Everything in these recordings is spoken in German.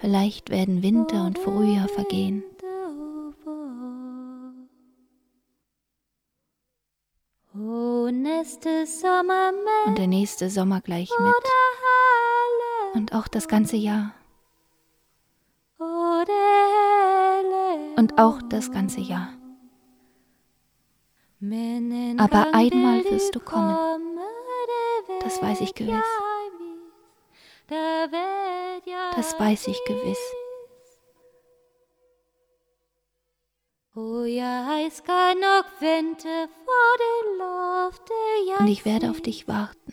Vielleicht werden Winter und Frühjahr vergehen. Und der nächste Sommer gleich mit. Und auch das ganze Jahr. Und auch das ganze Jahr. Aber einmal wirst du kommen. Das weiß ich gewiss. Das weiß ich gewiss. Und ich werde auf dich warten.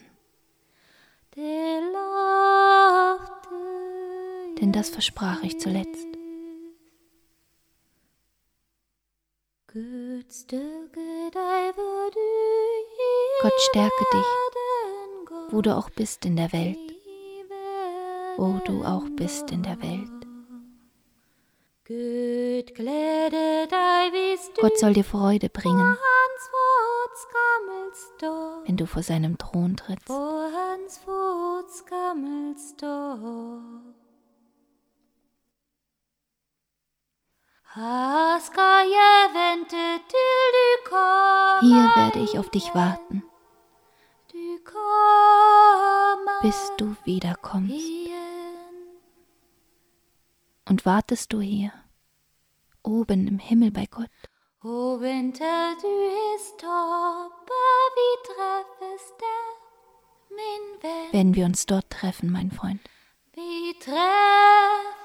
Denn das versprach ich zuletzt. Gott stärke dich. Wo du auch bist in der Welt. Wo du auch bist in der Welt. Gott soll dir Freude bringen, wenn du vor seinem Thron trittst. Hier werde ich auf dich warten, bis du wiederkommst. Und wartest du hier, oben im Himmel bei Gott, Og venter du i stoppe, vi treffes der, min werden wir uns dort treffen, mein Freund. Treffes der.